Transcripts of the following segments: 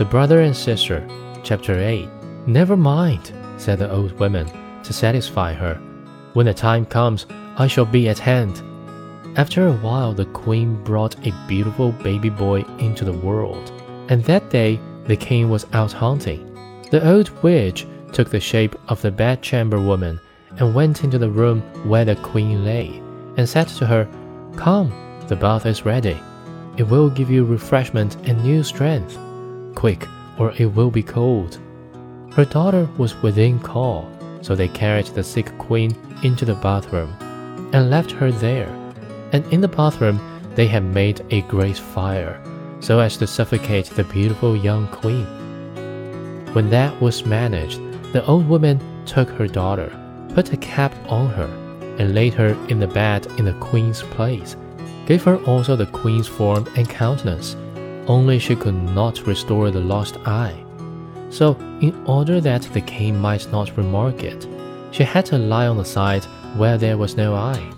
The Brother and Sister, Chapter 8. Never mind, said the old woman, to satisfy her. When the time comes, I shall be at hand. After a while, the queen brought a beautiful baby boy into the world, and that day the king was out hunting. The old witch took the shape of the bedchamber woman and went into the room where the queen lay, and said to her, Come, the bath is ready. It will give you refreshment and new strength. Quick, or it will be cold. Her daughter was within call, so they carried the sick queen into the bathroom and left her there. And in the bathroom, they had made a great fire, so as to suffocate the beautiful young queen. When that was managed, the old woman took her daughter, put a cap on her, and laid her in the bed in the queen's place, gave her also the queen's form and countenance, only she could not restore the lost eye. So, in order that the king might not remark it, she had to lie on the side where there was no eye.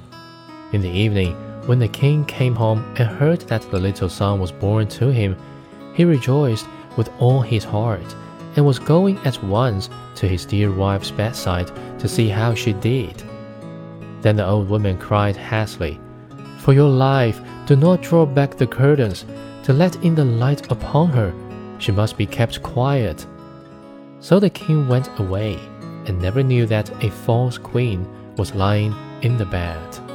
In the evening, when the king came home and heard that the little son was born to him, he rejoiced with all his heart, and was going at once to his dear wife's bedside to see how she did. Then the old woman cried hastily, For your life, do not draw back the curtains to let in the light upon her. She must be kept quiet. So the king went away and never knew that a false queen was lying in the bed.